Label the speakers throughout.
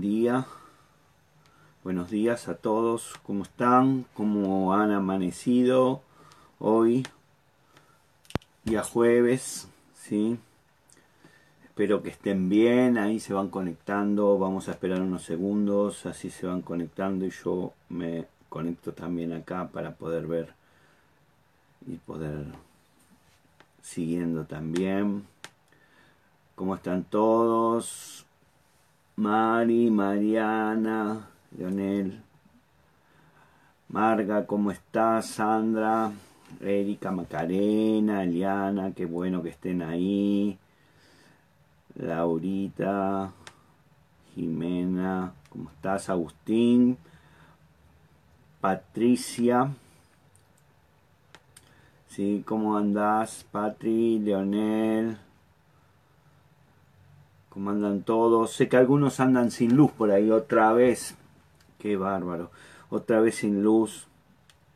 Speaker 1: día. Buenos días a todos. ¿Cómo están? ¿Cómo han amanecido hoy? Día jueves, ¿sí? Espero que estén bien. Ahí se van conectando. Vamos a esperar unos segundos. Así se van conectando y yo me conecto también acá para poder ver y poder siguiendo también. ¿Cómo están todos? Mari, Mariana, Leonel, Marga, ¿cómo estás? Sandra, Erika, Macarena, Eliana, qué bueno que estén ahí. Laurita, Jimena, ¿cómo estás? Agustín, Patricia. Sí, ¿cómo andás? Patri, Leonel. ¿Cómo andan todos? Sé que algunos andan sin luz por ahí otra vez. Qué bárbaro. Otra vez sin luz.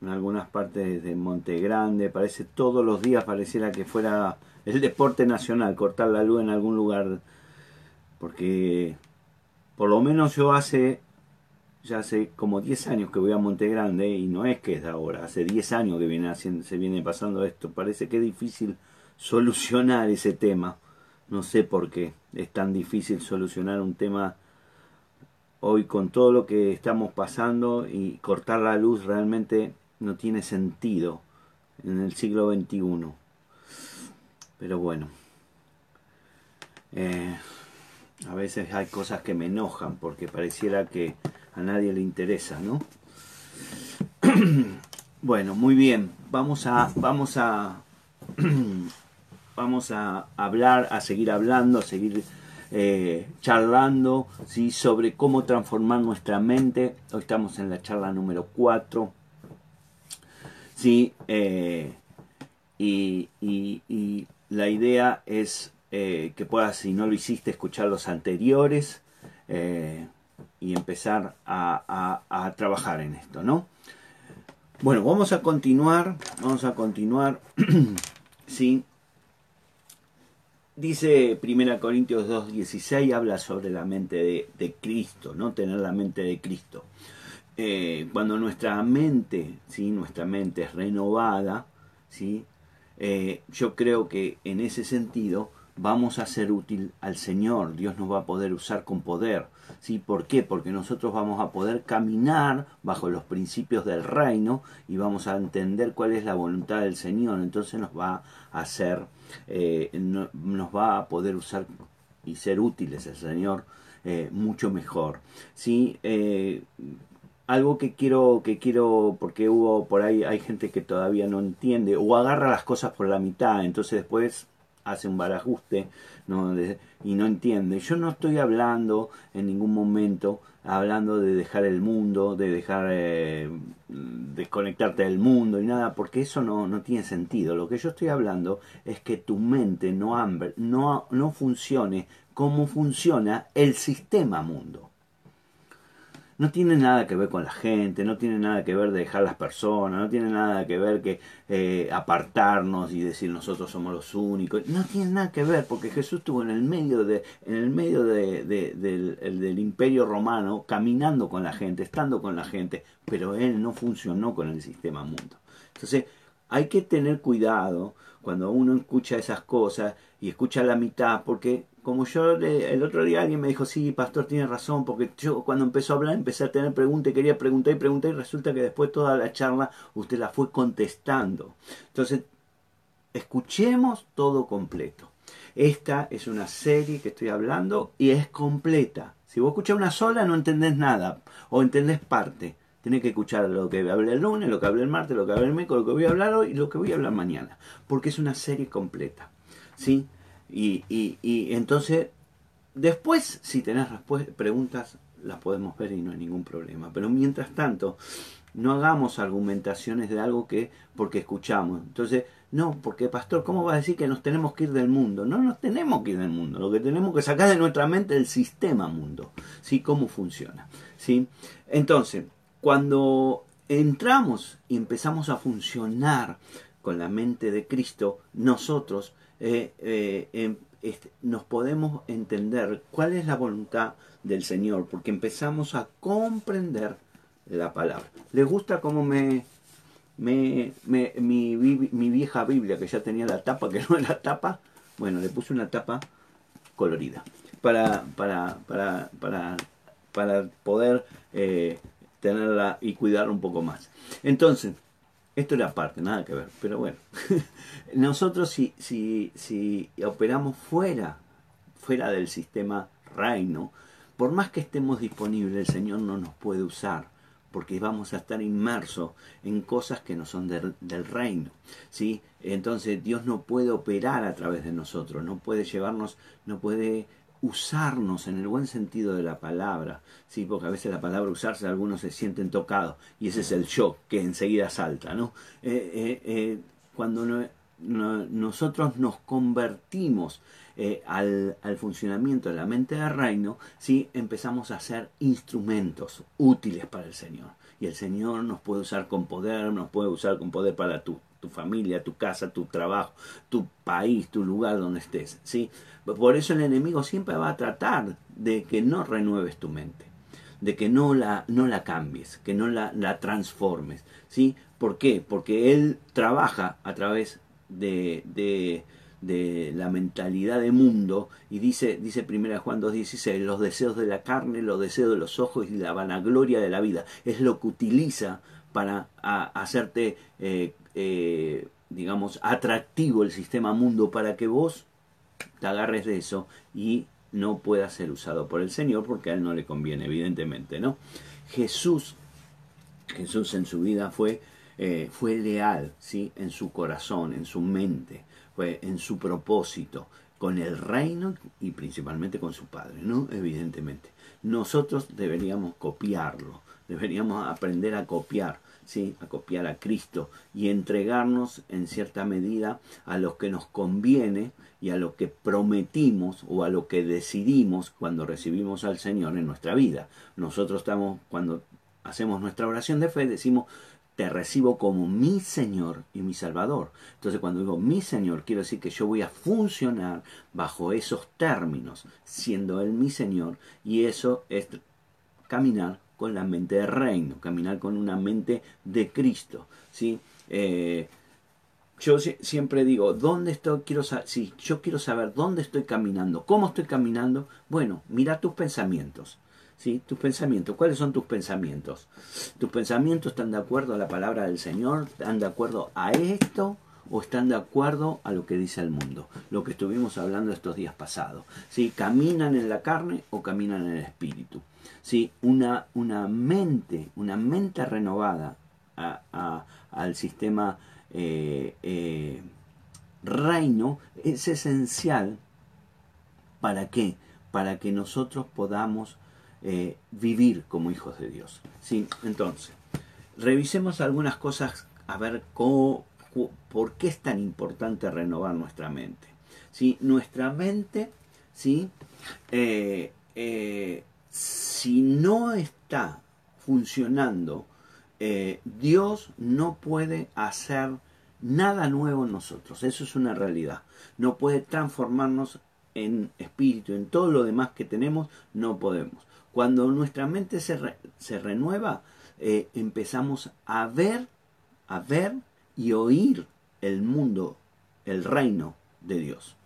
Speaker 1: En algunas partes de Monte Grande. Parece todos los días pareciera que fuera el deporte nacional. Cortar la luz en algún lugar. Porque por lo menos yo hace ya hace como 10 años que voy a Monte Grande y no es que es de ahora, hace 10 años que viene haciendo, se viene pasando esto. Parece que es difícil solucionar ese tema. No sé por qué es tan difícil solucionar un tema hoy con todo lo que estamos pasando y cortar la luz realmente no tiene sentido en el siglo XXI. Pero bueno, eh, a veces hay cosas que me enojan porque pareciera que a nadie le interesa, ¿no? bueno, muy bien, vamos a, vamos a, vamos a hablar, a seguir hablando, a seguir eh, charlando ¿sí? sobre cómo transformar nuestra mente. Hoy estamos en la charla número 4. ¿sí? Eh, y, y, la idea es eh, que puedas, si no lo hiciste, escuchar los anteriores y empezar a, a, trabajar en esto, ¿no? Bueno, vamos a continuar, vamos a continuar, ¿sí? Dice 1 Corintios 2.16, habla sobre la mente de, Cristo, ¿no? Tener la mente de Cristo. Eh, cuando nuestra mente, ¿sí? Nuestra mente es renovada, ¿sí? Eh, yo creo que en ese sentido vamos a ser útil al Señor, Dios nos va a poder usar con poder. ¿sí? ¿Por qué? Porque nosotros vamos a poder caminar bajo los principios del reino y vamos a entender cuál es la voluntad del Señor. Entonces nos va a hacer, eh, nos va a poder usar y ser útiles al Señor eh, mucho mejor. ¿sí? Eh, algo que quiero, que quiero, porque hubo por ahí, hay gente que todavía no entiende o agarra las cosas por la mitad, entonces después hace un barajuste ¿no? y no entiende. Yo no estoy hablando en ningún momento, hablando de dejar el mundo, de dejar eh, desconectarte del mundo y nada, porque eso no, no, tiene sentido. Lo que yo estoy hablando es que tu mente no, no, no funcione como funciona el sistema mundo no tiene nada que ver con la gente, no tiene nada que ver de dejar las personas, no tiene nada que ver que eh, apartarnos y decir nosotros somos los únicos, no tiene nada que ver porque Jesús estuvo en el medio de, en el medio de, del, del imperio romano, caminando con la gente, estando con la gente, pero él no funcionó con el sistema mundo. Entonces, hay que tener cuidado cuando uno escucha esas cosas y escucha la mitad, porque como yo el otro día alguien me dijo, sí, pastor tiene razón, porque yo cuando empezó a hablar empecé a tener preguntas y quería preguntar y preguntar y resulta que después toda la charla usted la fue contestando. Entonces, escuchemos todo completo. Esta es una serie que estoy hablando y es completa. Si vos escuchás una sola no entendés nada o entendés parte. Tenés que escuchar lo que hablé el lunes, lo que hablé el martes, lo que hablé el miércoles, lo que voy a hablar hoy y lo que voy a hablar mañana. Porque es una serie completa. ¿Sí? Y, y, y entonces, después, si tenés preguntas, las podemos ver y no hay ningún problema. Pero mientras tanto, no hagamos argumentaciones de algo que porque escuchamos. Entonces, no, porque pastor, ¿cómo va a decir que nos tenemos que ir del mundo? No nos tenemos que ir del mundo. Lo que tenemos que sacar de nuestra mente es el sistema mundo. ¿Sí? ¿Cómo funciona? ¿Sí? Entonces, cuando entramos y empezamos a funcionar con la mente de Cristo, nosotros eh, eh, em, este, nos podemos entender cuál es la voluntad del Señor, porque empezamos a comprender la palabra. ¿Les gusta cómo me, mi, vieja Biblia, que ya tenía la tapa, que no era tapa? Bueno, le puse una tapa colorida para, para, para, para, para poder eh, tenerla y cuidarla un poco más. Entonces, esto era parte, nada que ver, pero bueno. Nosotros si, si, si operamos fuera, fuera del sistema reino, por más que estemos disponibles, el Señor no nos puede usar, porque vamos a estar inmersos en cosas que no son del, del reino. ¿sí? Entonces Dios no puede operar a través de nosotros, no puede llevarnos, no puede usarnos en el buen sentido de la palabra, ¿sí? porque a veces la palabra usarse algunos se sienten tocados y ese es el shock que enseguida salta. ¿no? Eh, eh, eh, cuando nosotros nos convertimos al, al, funcionamiento de la mente del reino, ¿sí? empezamos a ser instrumentos útiles para el Señor. Y el Señor nos puede usar con poder, nos puede usar con poder para tu, tu familia, tu casa, tu trabajo, tu país, tu lugar donde estés. ¿sí? Por eso el enemigo siempre va a tratar de que no renueves tu mente, de que no la, no la cambies, que no la, la transformes. ¿sí? ¿Por qué? Porque él trabaja a través de, de, la mentalidad de mundo y dice, dice 1 Juan 2.16, los deseos de la carne, los deseos de los ojos y la vanagloria de la vida. Es lo que utiliza para hacerte, eh, eh, digamos, atractivo el sistema mundo para que vos te agarres de eso y no pueda ser usado por el Señor porque a él no le conviene, evidentemente, ¿no? Jesús, Jesús en su vida fue, eh, fue leal, ¿sí? En su corazón, en su mente, fue en su propósito, con el reino y principalmente con su Padre, ¿no? Evidentemente. Nosotros deberíamos copiarlo, deberíamos aprender a copiar ¿sí? a copiar a Cristo y entregarnos en cierta medida a lo que nos conviene y a lo que prometimos o a lo que decidimos cuando recibimos al Señor en nuestra vida. Nosotros estamos, cuando hacemos nuestra oración de fe, decimos, te recibo como mi Señor y mi Salvador. Entonces cuando digo mi Señor, quiero decir que yo voy a funcionar bajo esos términos, siendo Él mi Señor, y eso es caminar con la mente de reino, caminar con una mente de Cristo. ¿sí? Eh, yo siempre digo, ¿dónde estoy? Quiero si yo quiero saber dónde estoy caminando, cómo estoy caminando. Bueno, mira tus pensamientos. ¿sí? Tus pensamientos, ¿cuáles son tus pensamientos? ¿Tus pensamientos están de acuerdo a la palabra del Señor? ¿Están de acuerdo a esto? O están de acuerdo a lo que dice el mundo, lo que estuvimos hablando estos días pasados. ¿sí? ¿Caminan en la carne o caminan en el espíritu? ¿sí? Una, una mente, una mente renovada al sistema eh, eh, reino es esencial. ¿Para qué? Para que nosotros podamos eh, vivir como hijos de Dios. ¿sí? Entonces, revisemos algunas cosas a ver cómo, por qué es tan importante renovar nuestra mente. ¿sí? Nuestra mente, ¿sí? si no está funcionando, eh, Dios no puede hacer nada nuevo en nosotros. Eso es una realidad. No puede transformarnos en espíritu, en todo lo demás que tenemos, no podemos. Cuando nuestra mente se, se renueva, eh, empezamos a ver, a ver y oír el mundo, el reino de Dios.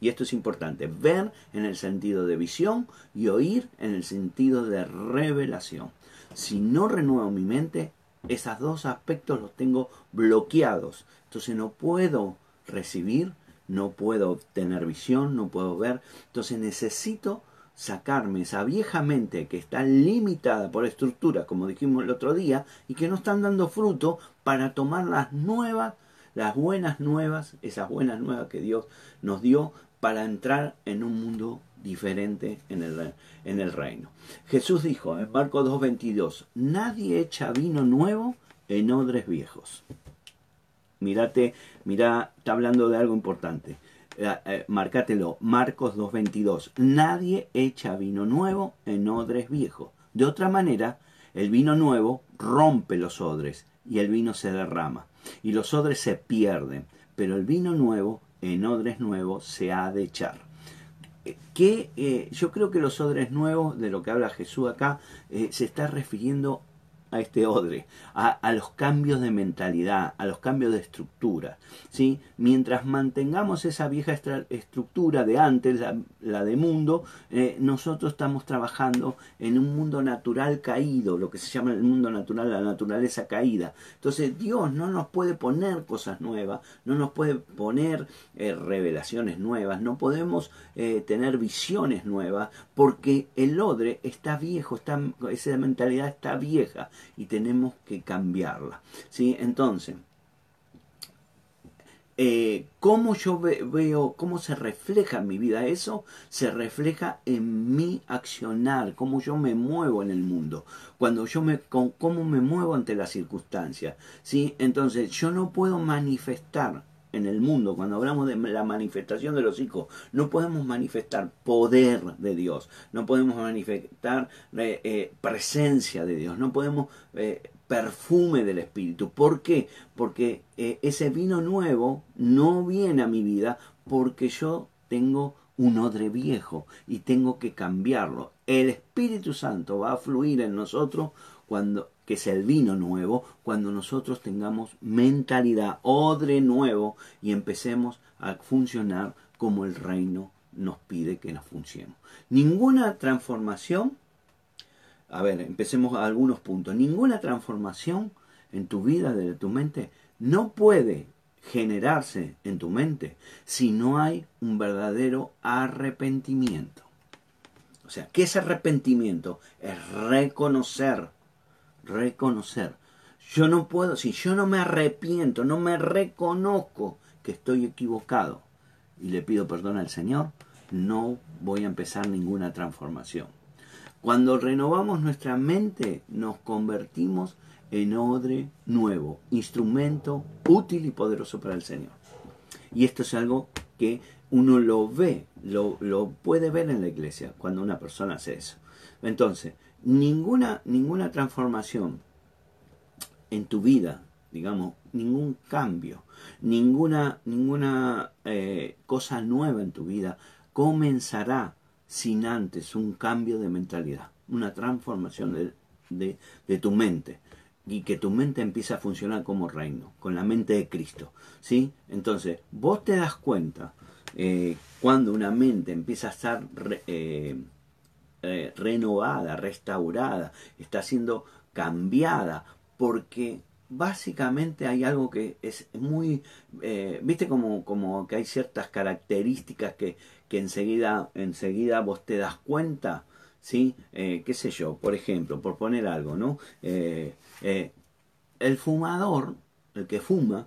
Speaker 1: Y esto es importante, ver en el sentido de visión y oír en el sentido de revelación. Si no renuevo mi mente, esos dos aspectos los tengo bloqueados. Entonces no puedo recibir, no puedo tener visión, no puedo ver. Entonces necesito sacarme esa vieja mente que está limitada por estructuras, como dijimos el otro día, y que no están dando fruto para tomar las nuevas, las buenas nuevas, esas buenas nuevas que Dios nos dio para entrar en un mundo diferente en el, en el reino. Jesús dijo en Marcos 2.22, nadie echa vino nuevo en odres viejos. Mirate, mira, está hablando de algo importante. Eh, eh, marcátelo, Marcos 2.22, nadie echa vino nuevo en odres viejos. De otra manera, el vino nuevo rompe los odres y el vino se derrama. y los odres se pierden, pero el vino nuevo en odres nuevos se ha de echar. Eh, que eh, yo creo que los odres nuevos, de lo que habla Jesús acá, se está refiriendo a este odre, a, los cambios de mentalidad, a los cambios de estructura. ¿sí? Mientras mantengamos esa vieja estructura de antes, la, de mundo, eh, nosotros estamos trabajando en un mundo natural caído, lo que se llama el mundo natural, la naturaleza caída. Entonces Dios no nos puede poner cosas nuevas, no nos puede poner eh, revelaciones nuevas, no podemos eh, tener visiones nuevas, porque el odre está viejo, está, esa mentalidad está vieja y tenemos que cambiarla. ¿sí? Entonces, eh, ¿cómo yo veo, cómo se refleja en mi vida eso? Se refleja en mi accionar, cómo yo me muevo en el mundo, cuando yo me, cómo me muevo ante las circunstancias. ¿sí? Entonces, yo no puedo manifestar en el mundo, cuando hablamos de la manifestación de los hijos, no podemos manifestar poder de Dios, no podemos manifestar eh, eh, presencia de Dios, no podemos eh, perfume del Espíritu. ¿Por qué? Porque ese vino nuevo no viene a mi vida porque yo tengo un odre viejo y tengo que cambiarlo. El Espíritu Santo va a fluir en nosotros cuando que es el vino nuevo, cuando nosotros tengamos mentalidad, odre nuevo y empecemos a funcionar como el reino nos pide que nos funcionemos. Ninguna transformación, a ver, empecemos a algunos puntos, ninguna transformación en tu vida, de tu mente, no puede generarse en tu mente si no hay un verdadero arrepentimiento. O sea, ¿qué es arrepentimiento? Es reconocer reconocer. Yo no puedo, si yo no me arrepiento, no me reconozco que estoy equivocado y le pido perdón al Señor, no voy a empezar ninguna transformación. Cuando renovamos nuestra mente, nos convertimos en odre nuevo, instrumento útil y poderoso para el Señor. Y esto es algo que uno lo ve, lo, lo puede ver en la iglesia cuando una persona hace eso. Entonces, ninguna, ninguna transformación en tu vida, digamos, ningún cambio, ninguna, ninguna eh, cosa nueva en tu vida comenzará sin antes un cambio de mentalidad, una transformación de, de, tu mente y que tu mente empiece a funcionar como reino, con la mente de Cristo. ¿sí? Entonces, vos te das cuenta eh, cuando una mente empieza a estar eh, eh, renovada, restaurada, está siendo cambiada, porque básicamente hay algo que es muy, eh, viste como, como que hay ciertas características que, que enseguida, enseguida vos te das cuenta, ¿sí? Eh, qué sé yo, por ejemplo, por poner algo, ¿no? el fumador, el que fuma,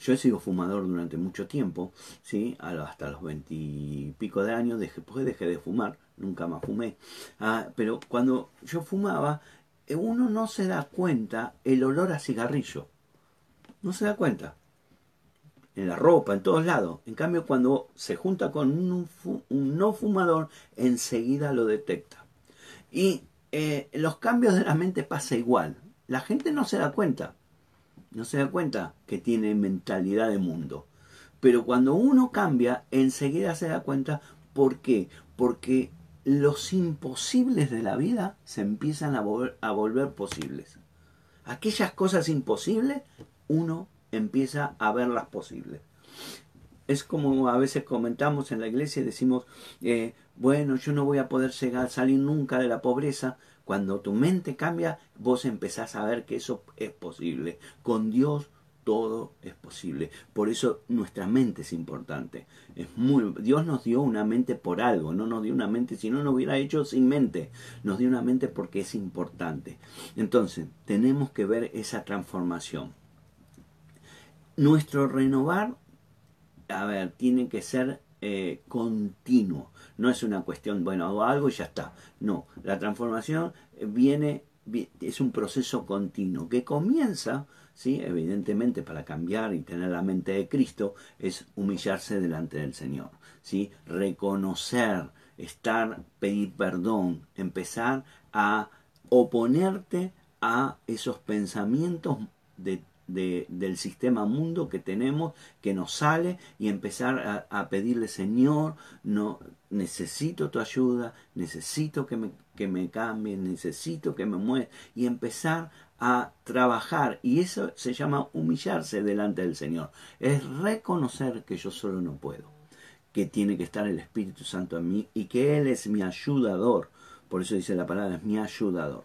Speaker 1: yo he sido fumador durante mucho tiempo, ¿sí? hasta los veintipico de años, después dejé de fumar, nunca más fumé. Ah, pero cuando yo fumaba, eh, uno no se da cuenta el olor a cigarrillo. No se da cuenta. En la ropa, en todos lados. En cambio, cuando se junta con un, no fumador, enseguida lo detecta. Y eh, los cambios de la mente pasa igual. La gente no se da cuenta. No se da cuenta que tiene mentalidad de mundo. Pero cuando uno cambia, enseguida se da cuenta. ¿Por qué? Porque los imposibles de la vida se empiezan a volver, posibles. Aquellas cosas imposibles, uno empieza a verlas posibles. Es como a veces comentamos en la iglesia y decimos, eh, bueno, yo no voy a poder salir nunca de la pobreza. Cuando tu mente cambia, vos empezás a ver que eso es posible. Con Dios todo es posible. Por eso nuestra mente es importante. Es muy, Dios nos dio una mente por algo, no nos dio una mente si no nos hubiera hecho sin mente. Nos dio una mente porque es importante. Entonces, tenemos que ver esa transformación. Nuestro renovar, a ver, tiene que ser eh, continuo. No es una cuestión, bueno, hago algo y ya está. No, la transformación viene, es un proceso continuo que comienza ¿sí? Evidentemente para cambiar y tener la mente de Cristo es humillarse delante del Señor, ¿sí? Reconocer, estar, pedir perdón, empezar a oponerte a esos pensamientos de del sistema mundo que tenemos, que nos sale, y empezar a, pedirle, Señor, no necesito tu ayuda, necesito que me, que me cambie, necesito que me mueva, y empezar a trabajar. Y eso se llama humillarse delante del Señor. Es reconocer que yo solo no puedo, que tiene que estar el Espíritu Santo en mí y que Él es mi ayudador. Por eso dice la palabra, es mi ayudador.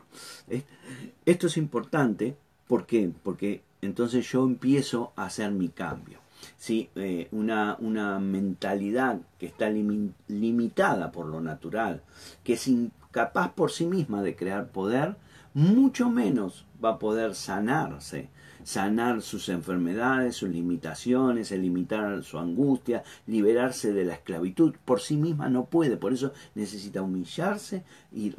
Speaker 1: Esto es importante, ¿por qué? Porque entonces yo empiezo a hacer mi cambio. ¿sí? Eh, una, una, mentalidad que está limitada por lo natural, que es incapaz por sí misma de crear poder, mucho menos va a poder sanarse sanar sus enfermedades, sus limitaciones, eliminar su angustia, liberarse de la esclavitud. Por sí misma no puede, por eso necesita humillarse y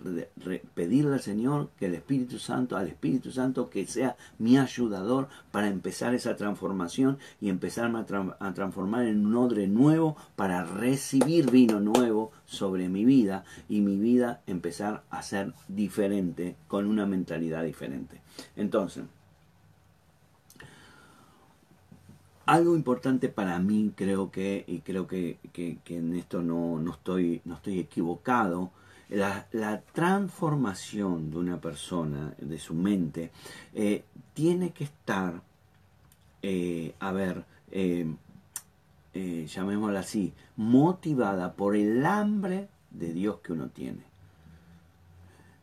Speaker 1: pedirle al Señor que el Espíritu Santo, al Espíritu Santo, que sea mi ayudador para empezar esa transformación y empezar a, a transformar en un odre nuevo para recibir vino nuevo sobre mi vida y mi vida empezar a ser diferente, con una mentalidad diferente. Entonces, algo importante para mí, creo que, y creo que, en esto no, no, estoy, no estoy equivocado, la, transformación de una persona, de su mente, eh, tiene que estar, eh, a ver, eh, llamémosla así, motivada por el hambre de Dios que uno tiene.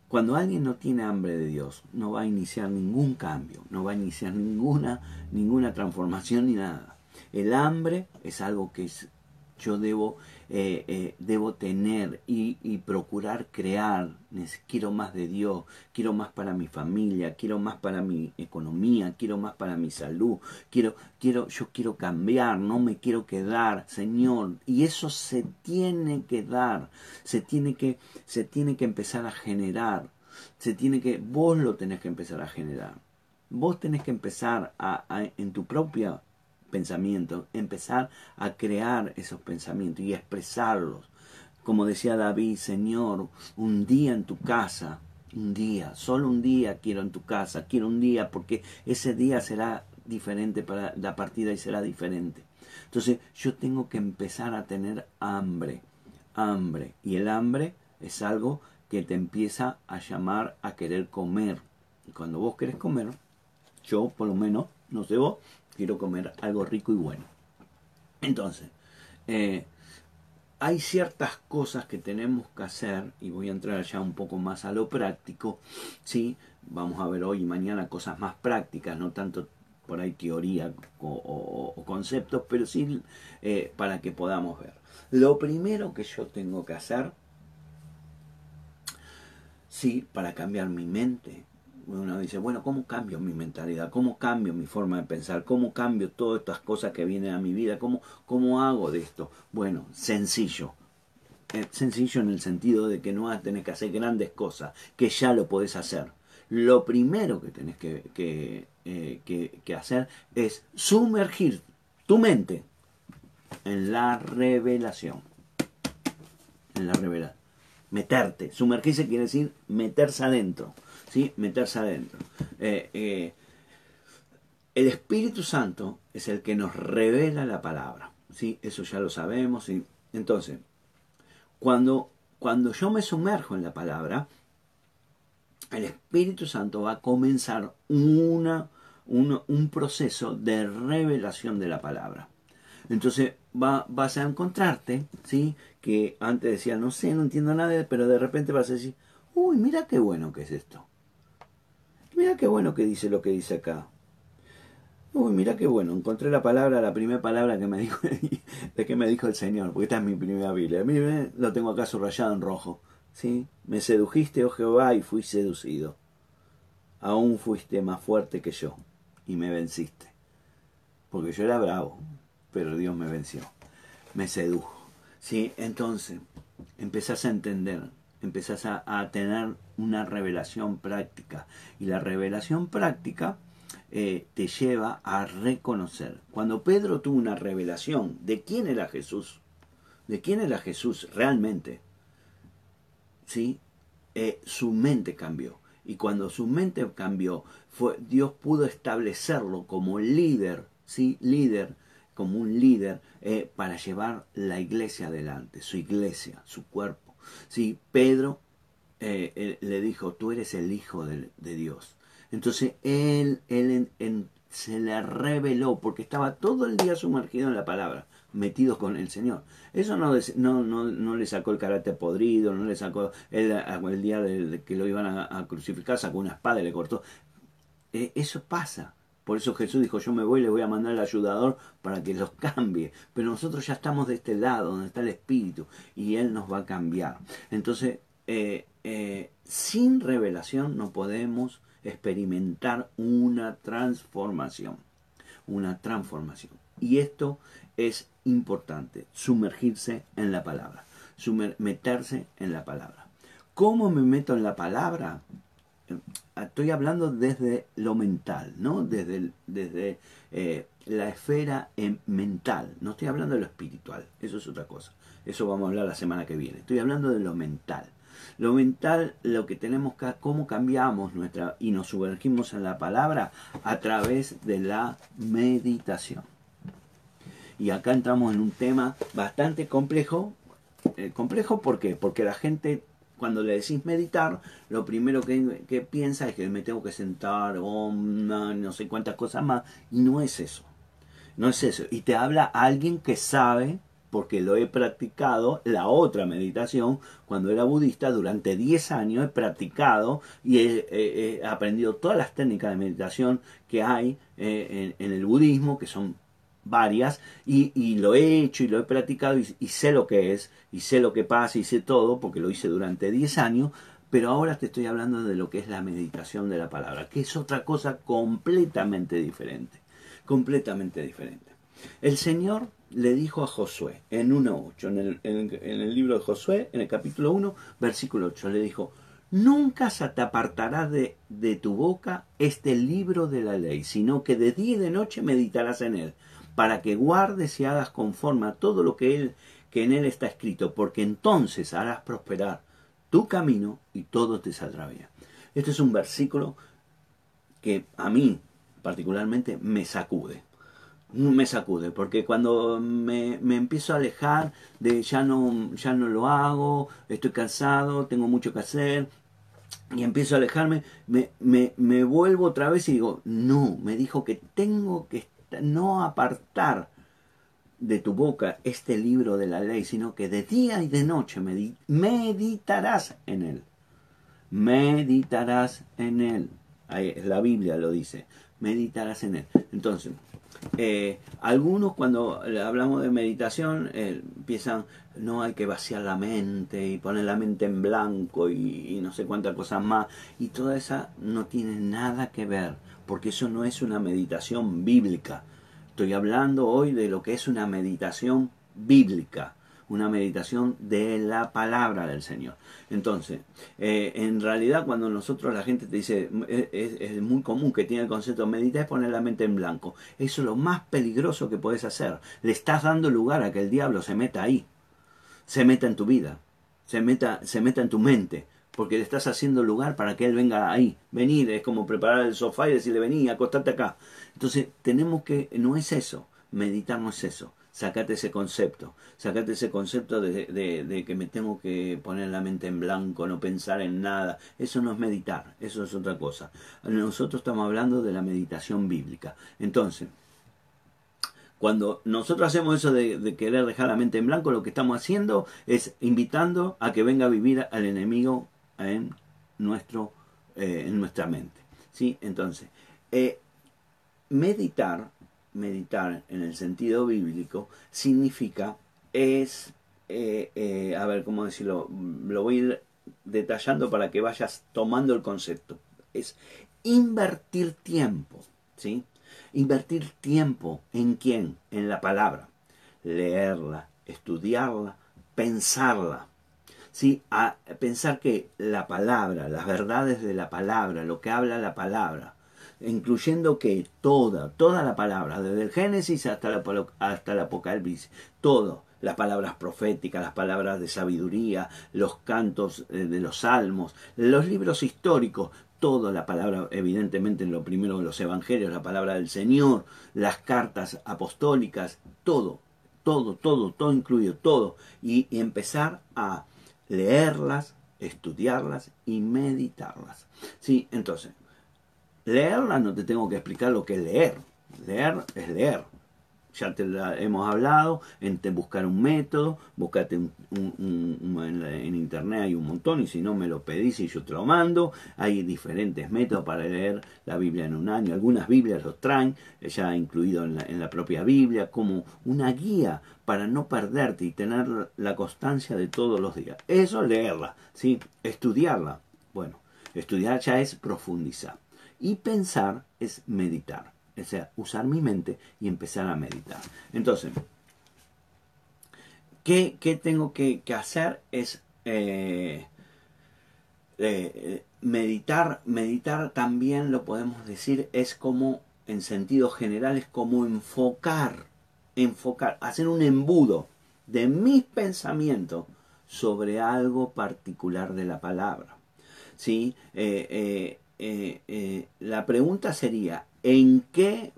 Speaker 1: Cuando alguien no tiene hambre de Dios, no va a iniciar ningún cambio, no va a iniciar ninguna, ninguna transformación ni nada. El hambre es algo que yo debo, eh, eh, debo tener y, procurar crear. Quiero más de Dios, quiero más para mi familia, quiero más para mi economía, quiero más para mi salud, quiero, quiero, yo quiero cambiar, no me quiero quedar, Señor. Y eso se tiene que dar, se tiene que, se tiene que empezar a generar, se tiene que, vos lo tenés que empezar a generar. Vos tenés que empezar a, en tu propia pensamientos, empezar a crear esos pensamientos y expresarlos. Como decía David, Señor, un día en tu casa, un día, solo un día quiero en tu casa, quiero un día porque ese día será diferente para la partida y será diferente. Entonces yo tengo que empezar a tener hambre, hambre. Y el hambre es algo que te empieza a llamar a querer comer. Y cuando vos querés comer, yo por lo menos, no sé vos, quiero comer algo rico y bueno. Entonces, eh, hay ciertas cosas que tenemos que hacer, y voy a entrar ya un poco más a lo práctico, ¿sí? Vamos a ver hoy y mañana cosas más prácticas, no tanto por ahí teoría o, conceptos, pero sí eh, para que podamos ver. Lo primero que yo tengo que hacer, sí, para cambiar mi mente, uno dice, bueno, ¿cómo cambio mi mentalidad? ¿Cómo cambio mi forma de pensar? ¿Cómo cambio todas estas cosas que vienen a mi vida? ¿Cómo, cómo hago de esto? Bueno, sencillo. Eh, sencillo en el sentido de que no vas a tener que hacer grandes cosas, que ya lo podés hacer. Lo primero que tenés que, eh, que, que hacer es sumergir tu mente en la revelación. En la revelación. Meterte. Sumergirse quiere decir meterse adentro. ¿Sí? meterse adentro. Eh, eh, el Espíritu Santo es el que nos revela la palabra, ¿sí? eso ya lo sabemos. Entonces, cuando, cuando yo me sumerjo en la palabra, el Espíritu Santo va a comenzar una, un proceso de revelación de la palabra. Entonces va, vas a encontrarte, ¿sí? Que antes decía, no sé, no entiendo nada, pero de repente vas a decir, uy, mira qué bueno que es esto. Mira qué bueno que dice lo que dice acá. Uy, mira qué bueno, encontré la palabra, la primera palabra que me dijo, de que me dijo el Señor, porque esta es mi primera Biblia. Mire, lo tengo acá subrayado en rojo. ¿sí? Me sedujiste, oh Jehová, y fui seducido. Aún fuiste más fuerte que yo, y me venciste. Porque yo era bravo, pero Dios me venció. Me sedujo. ¿sí? Entonces, empezás a entender empezás a, tener una revelación práctica. Y la revelación práctica eh, te lleva a reconocer. Cuando Pedro tuvo una revelación de quién era Jesús, de quién era Jesús realmente, ¿sí? Eh, su mente cambió. Y cuando su mente cambió, fue, Dios pudo establecerlo como líder, ¿sí? Líder, como un líder, eh, para llevar la iglesia adelante, su iglesia, su cuerpo. ¿sí? Pedro eh, le dijo, tú eres el Hijo de, Dios. Entonces él, él se le reveló, porque estaba todo el día sumergido en la palabra metidos con el Señor. Eso no, no, no, le sacó el carácter podrido, no le sacó el, el día de, que lo iban a, crucificar, sacó una espada y le cortó. Eh, eso pasa. Por eso Jesús dijo, yo me voy le voy a mandar al ayudador para que los cambie. Pero nosotros ya estamos de este lado, donde está el Espíritu, y Él nos va a cambiar. Entonces, eh, eh, sin revelación no podemos experimentar una transformación. Una transformación. Y esto es importante, sumergirse en la palabra, meterse en la palabra. ¿Cómo me meto en la palabra? Estoy hablando desde lo mental, ¿no? Desde, desde eh, la esfera mental. No estoy hablando de lo espiritual, eso es otra cosa. Eso vamos a hablar la semana que viene. Estoy hablando de lo mental. Lo mental, lo que tenemos que, cómo cambiamos nuestra y nos sumergimos en la palabra a través de la meditación. Y acá entramos en un tema bastante complejo. Eh, complejo, ¿por qué? Porque la gente, cuando le decís meditar, lo primero que, piensa es que me tengo que sentar, o no sé cuántas cosas más, y no es eso. No es eso. Y te habla alguien que sabe, porque lo he practicado, la otra meditación, cuando era budista, durante 10 años he practicado y he, aprendido todas las técnicas de meditación que hay eh, en el budismo, que son varias y, lo he hecho y lo he practicado y, sé lo que es y sé lo que pasa y sé todo porque lo hice durante 10 años, pero ahora te estoy hablando de lo que es la meditación de la palabra, que es otra cosa completamente diferente, completamente diferente. El Señor le dijo a Josué en 1.8, en el, en, el libro de Josué, en el capítulo 1, versículo 8, le dijo, Nunca se te apartará de, de, tu boca este libro de la ley, sino que de día y de noche meditarás en él, para que guardes y hagas conforme a todo lo que, él, que en él está escrito, porque entonces harás prosperar tu camino y todo te saldrá bien. Este es un versículo que a mí particularmente me sacude. Me sacude, porque cuando me, empiezo a alejar de ya no, ya no lo hago, estoy cansado, tengo mucho que hacer, y empiezo a alejarme, me, me, me vuelvo otra vez y digo, no, me dijo que tengo que no apartar de tu boca este libro de la ley, sino que de día y de noche meditarás en él. Meditarás en él. Ahí, la Biblia lo dice. Meditarás en él. Entonces, eh, algunos cuando hablamos de meditación eh, empiezan, no hay que vaciar la mente y poner la mente en blanco y, y no sé cuántas cosas más. Y toda esa no tiene nada que ver porque eso no es una meditación bíblica. Estoy hablando hoy de lo que es una meditación bíblica, una meditación de la palabra del Señor. Entonces, eh, en realidad cuando nosotros la gente te dice, es, muy común que tiene el concepto meditar, es poner la mente en blanco. Eso es lo más peligroso que puedes hacer. Le estás dando lugar a que el diablo se meta ahí, se meta en tu vida, se meta, se meta en tu mente porque le estás haciendo lugar para que él venga ahí. Venir es como preparar el sofá y decirle, vení, acostate acá. Entonces, tenemos que, no es eso, meditar no es eso. Sacate ese concepto, sacate ese concepto de, de, que me tengo que poner la mente en blanco, no pensar en nada. Eso no es meditar, eso es otra cosa. Nosotros estamos hablando de la meditación bíblica. Entonces, cuando nosotros hacemos eso de, querer dejar la mente en blanco, lo que estamos haciendo es invitando a que venga a vivir al enemigo en, nuestro, eh, en nuestra mente. ¿sí? Entonces, eh, meditar, meditar en el sentido bíblico, significa, es, eh, a ver, ¿cómo decirlo? Lo voy a ir detallando para que vayas tomando el concepto. Es invertir tiempo, ¿sí? Invertir tiempo en quién? En la palabra. Leerla, estudiarla, pensarla. ¿sí? a pensar que la palabra, las verdades de la palabra, lo que habla la palabra, incluyendo que toda, toda la palabra, desde el Génesis hasta, la, hasta el Apocalipsis, todo, las palabras proféticas, las palabras de sabiduría, los cantos eh, de los salmos, los libros históricos, toda la palabra, evidentemente en lo primero los evangelios, la palabra del Señor, las cartas apostólicas, todo, todo, todo, todo incluido, todo. Y, empezar a leerlas, estudiarlas y meditarlas. Sí, entonces, leerlas no te tengo que explicar lo que es leer. Leer es leer ya te la hemos hablado, en buscar un método, buscate un, en, internet hay un montón y si no me lo pedís y yo te lo mando, hay diferentes métodos para leer la Biblia en un año, algunas Biblias los traen ya incluido en la, en la propia Biblia como una guía para no perderte y tener la constancia de todos los días. Eso leerla, ¿sí? estudiarla. Bueno, estudiar ya es profundizar y pensar es meditar o sea, usar mi mente y empezar a meditar. Entonces, ¿qué, tengo que, hacer? Es eh, eh, meditar. Meditar también lo podemos decir, es como, en sentido general, es como enfocar, enfocar, hacer un embudo de mis pensamientos sobre algo particular de la palabra. ¿Sí? Eh, la pregunta sería, en qué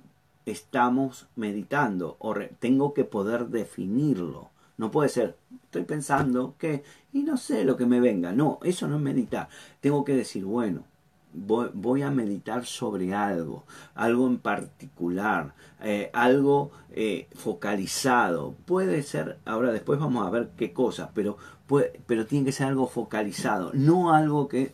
Speaker 1: estamos meditando o tengo que poder definirlo. No puede ser, estoy pensando que, y no sé lo que me venga. No, eso no es meditar. Tengo que decir, bueno, voy, a meditar sobre algo, algo en particular, eh, algo eh, focalizado. Puede ser, ahora después vamos a ver qué cosa, pero, pero tiene que ser algo focalizado, no algo que...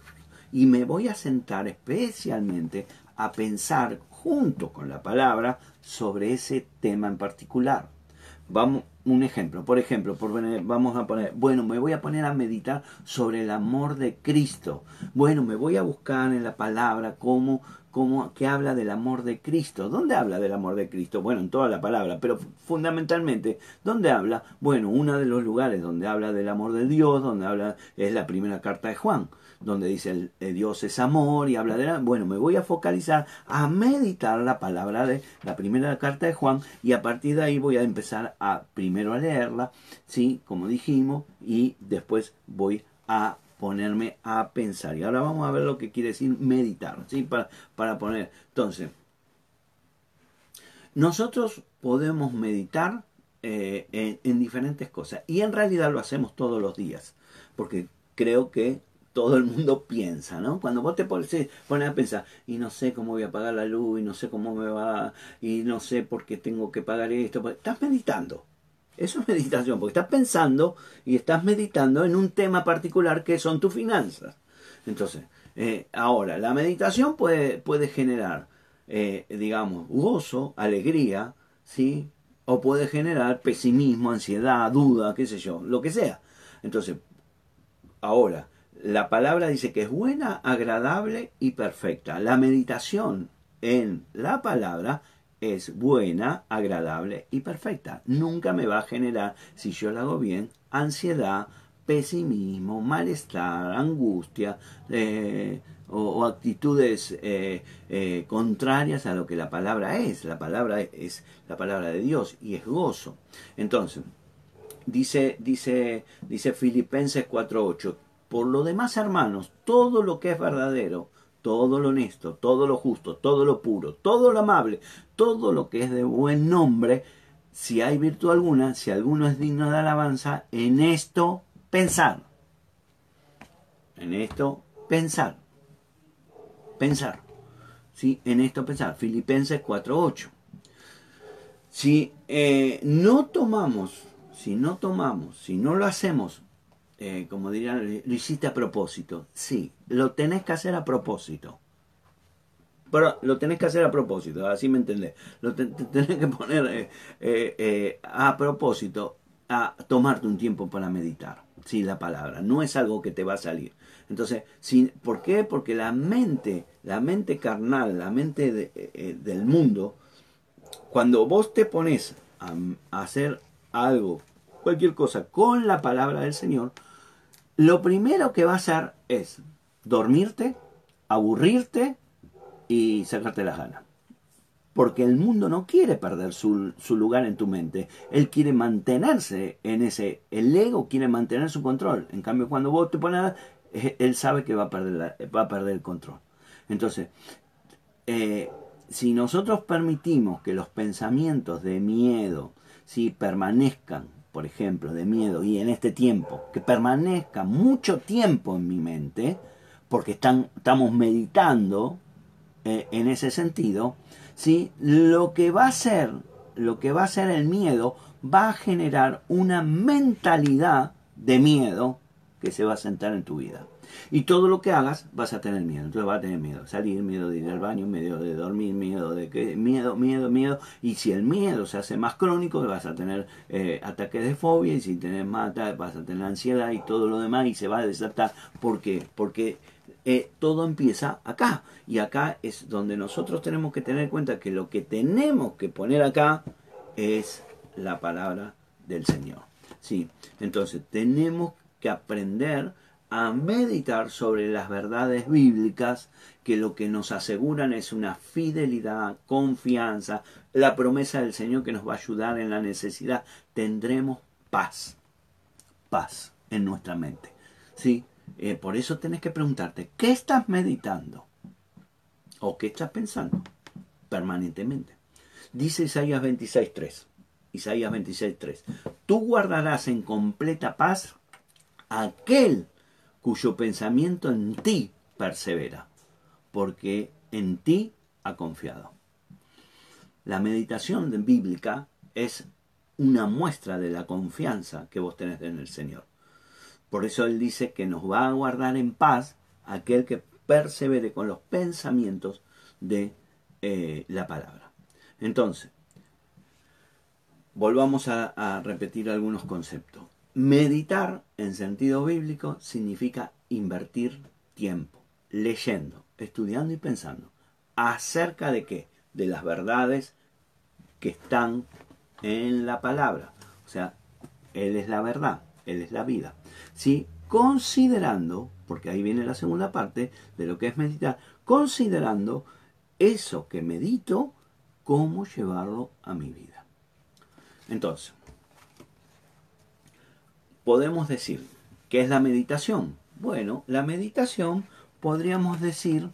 Speaker 1: Y me voy a sentar especialmente a pensar junto con la palabra sobre ese tema en particular. Vamos, un ejemplo, por ejemplo, por, vamos a poner, bueno, me voy a poner a meditar sobre el amor de Cristo. Bueno, me voy a buscar en la palabra cómo, cómo que habla del amor de Cristo. ¿Dónde habla del amor de Cristo? Bueno, en toda la palabra, pero fundamentalmente, ¿dónde habla? Bueno, uno de los lugares donde habla del amor de Dios, donde habla, es la primera carta de Juan donde dice el, Dios es amor y habla de la, bueno, me voy a focalizar a meditar la palabra de la primera carta de Juan y a partir de ahí voy a empezar a primero a leerla, sí, como dijimos, y después voy a ponerme a pensar. Y ahora vamos a ver lo que quiere decir meditar, ¿sí? Para, para poner. Entonces, nosotros podemos meditar eh, en, diferentes cosas. Y en realidad lo hacemos todos los días. Porque creo que todo el mundo piensa, ¿no? Cuando vos te pones, a pensar, y no sé cómo voy a pagar la luz, y no sé cómo me va, y no sé por qué tengo que pagar esto, pues, estás meditando. Eso es meditación, porque estás pensando y estás meditando en un tema particular que son tus finanzas. Entonces, eh, ahora, la meditación puede, puede generar, eh, digamos, gozo, alegría, ¿sí? O puede generar pesimismo, ansiedad, duda, qué sé yo, lo que sea. Entonces, ahora, la palabra dice que es buena, agradable y perfecta. La meditación en la palabra es buena, agradable y perfecta. Nunca me va a generar, si yo la hago bien, ansiedad, pesimismo, malestar, angustia eh, o, actitudes eh, eh, contrarias a lo que la palabra es. La palabra es la palabra de Dios y es gozo. Entonces, dice, dice, dice Filipenses 4.8, por lo demás, hermanos, todo lo que es verdadero, todo lo honesto, todo lo justo, todo lo puro, todo lo amable, todo lo que es de buen nombre, si hay virtud alguna, si alguno es digno de alabanza, en esto pensar. En esto pensar. Pensar. ¿Sí? En esto pensar. Filipenses 4.8. Si eh, no tomamos, si no tomamos, si no lo hacemos eh, como dirían, lo hiciste a propósito. Sí, lo tenés que hacer a propósito. Pero lo tenés que hacer a propósito, así me entendés. Lo tenés que poner eh, eh, a propósito a tomarte un tiempo para meditar. Sí, la palabra. No es algo que te va a salir. Entonces, ¿por qué? Porque la mente, la mente carnal, la mente del mundo, cuando vos te pones a hacer algo, cualquier cosa, con la palabra del Señor, lo primero que va a hacer es dormirte, aburrirte y sacarte las ganas. Porque el mundo no quiere perder su, lugar en tu mente. Él quiere mantenerse en ese... El ego quiere mantener su control. En cambio, cuando vos te pones... Él sabe que va a perder, va a perder el control. Entonces, eh, si nosotros permitimos que los pensamientos de miedo si permanezcan, por ejemplo, de miedo y en este tiempo, que permanezcan mucho tiempo en mi mente, porque están, estamos meditando eh, en ese sentido, ¿sí? lo que va a ser, lo que va a ser el miedo va a generar una mentalidad de miedo que se va a sentar en tu vida. Y todo lo que hagas vas a tener miedo. Entonces vas a tener miedo de salir, miedo de ir al baño, miedo de dormir, miedo de que miedo, miedo, miedo. Y si el miedo se hace más crónico, vas a tener eh, ataques de fobia y si tienes más vas a tener ansiedad y todo lo demás y se va a desatar. ¿Por qué? Porque eh, todo empieza acá. Y acá es donde nosotros tenemos que tener en cuenta que lo que tenemos que poner acá es la palabra del Señor. Sí, entonces tenemos que aprender a meditar sobre las verdades bíblicas que lo que nos aseguran es una fidelidad, confianza, la promesa del Señor que nos va a ayudar en la necesidad. Tendremos paz, paz en nuestra mente. ¿Sí? Eh, por eso tenés que preguntarte, ¿qué estás meditando? ¿O qué estás pensando permanentemente? Dice Isaías 26.3. Isaías 26.3. Tú guardarás en completa paz aquel cuyo pensamiento en ti persevera, porque en ti ha confiado. La meditación bíblica es una muestra de la confianza que vos tenés en el Señor. Por eso Él dice que nos va a guardar en paz aquel que persevere con los pensamientos de eh, la palabra. Entonces, volvamos a repetir algunos conceptos. Meditar en sentido bíblico significa invertir tiempo, leyendo, estudiando y pensando. ¿Acerca de qué? De las verdades que están en la palabra. O sea, Él es la verdad, Él es la vida. ¿Sí? Considerando, porque ahí viene la segunda parte de lo que es meditar, considerando eso que medito, cómo llevarlo a mi vida. Entonces, podemos decir, ¿qué es la meditación? Bueno, la meditación podríamos decir,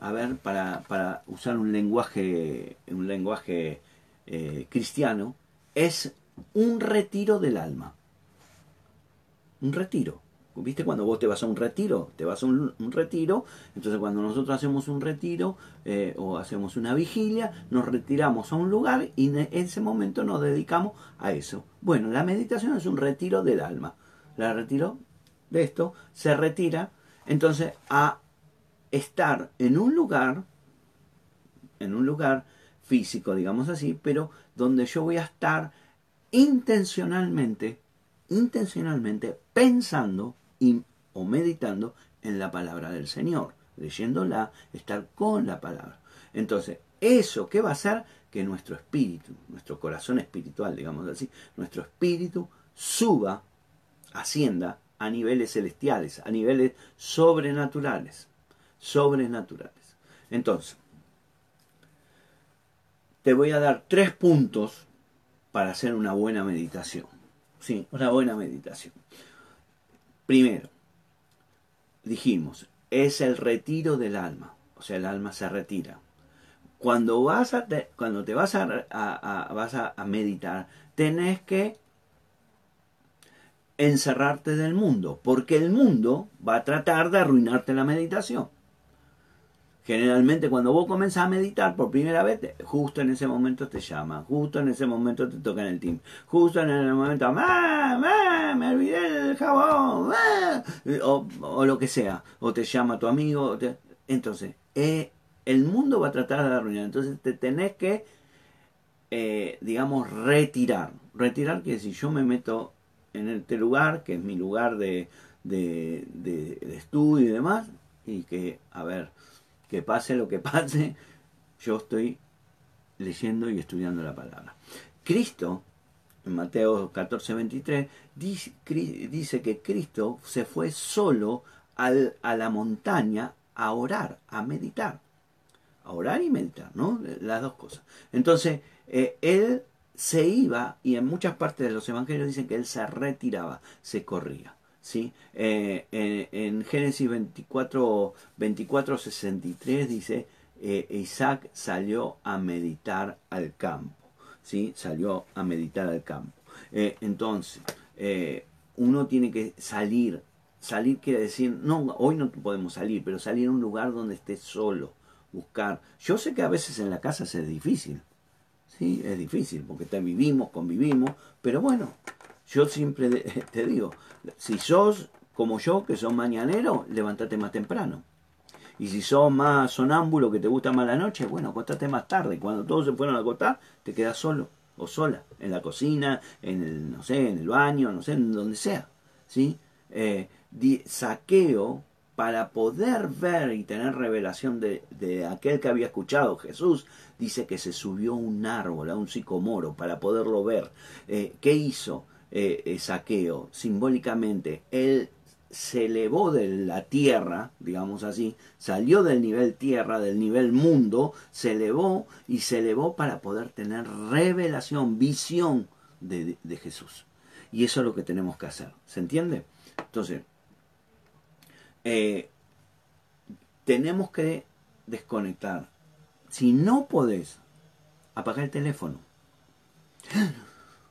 Speaker 1: a ver, para, usar un lenguaje, un lenguaje eh, cristiano, es un retiro del alma. Un retiro. ¿Viste cuando vos te vas a un retiro? Te vas a un, retiro, entonces cuando nosotros hacemos un retiro eh, o hacemos una vigilia, nos retiramos a un lugar y en ese momento nos dedicamos a eso. Bueno, la meditación es un retiro del alma. La retiro de esto, se retira entonces a estar en un lugar, en un lugar físico, digamos así, pero donde yo voy a estar intencionalmente, intencionalmente pensando o meditando en la palabra del Señor, leyéndola, estar con la palabra. Entonces, eso qué va a hacer que nuestro espíritu, nuestro corazón espiritual, digamos así, nuestro espíritu suba, ascienda a niveles celestiales, a niveles sobrenaturales, sobrenaturales. Entonces, te voy a dar tres puntos para hacer una buena meditación. Sí, una buena meditación. Primero, dijimos, es el retiro del alma, o sea, el alma se retira. Cuando, vas a te, cuando te vas, a, vas a, meditar, tenés que encerrarte del mundo, porque el mundo va a tratar de arruinarte la meditación. Generalmente cuando vos comenzás a meditar por primera vez, justo en ese momento te llaman, justo en ese momento te tocan el timbre, justo en el momento, ¡Mamá! me olvidé del jabón, o, lo que sea, o te llama tu amigo, entonces, eh, el mundo va a tratar de arruinar, entonces te tenés que, eh, digamos, retirar, retirar que si yo me meto en este lugar, que es mi lugar de, de, de estudio y demás, y que, a ver, que pase lo que pase, yo estoy leyendo y estudiando la palabra. Cristo, en Mateo 14, 23, dice, que Cristo se fue solo a la montaña a orar, a meditar. A orar y meditar, ¿no? Las dos cosas. Entonces, eh, él se iba, y en muchas partes de los evangelios dicen que él se retiraba, se corría. ¿Sí? Eh, en, Génesis 24, 24, 63 dice, eh, Isaac salió a meditar al campo, ¿sí? Salió a meditar al campo. Eh, entonces, uno tiene que salir, salir quiere decir, no, hoy no podemos salir, pero salir a un lugar donde estés solo, buscar. Yo sé que a veces en la casa es difícil, ¿sí? Es difícil, porque vivimos, convivimos, pero bueno, yo siempre te digo, si sos como yo, que sos mañanero, levántate más temprano. Y si sos más sonámbulo, que te gusta más la noche, bueno, acostate más tarde. Cuando todos se fueron a acostar, te quedas solo o sola, en la cocina, en el, no sé, en el baño, no sé, en donde sea. ¿sí? Eh, saqueo para poder ver y tener revelación de, aquel que había escuchado Jesús, dice que se subió a un árbol, a un sicomoro, para poderlo ver. Eh, ¿Qué hizo? Eh, eh, saqueo, simbólicamente, él se elevó de la tierra, digamos así, salió del nivel tierra, del nivel mundo, se elevó y se elevó para poder tener revelación, visión de, Jesús. Y eso es lo que tenemos que hacer, ¿se entiende? Entonces, eh, tenemos que desconectar. Si no podés, apagar el teléfono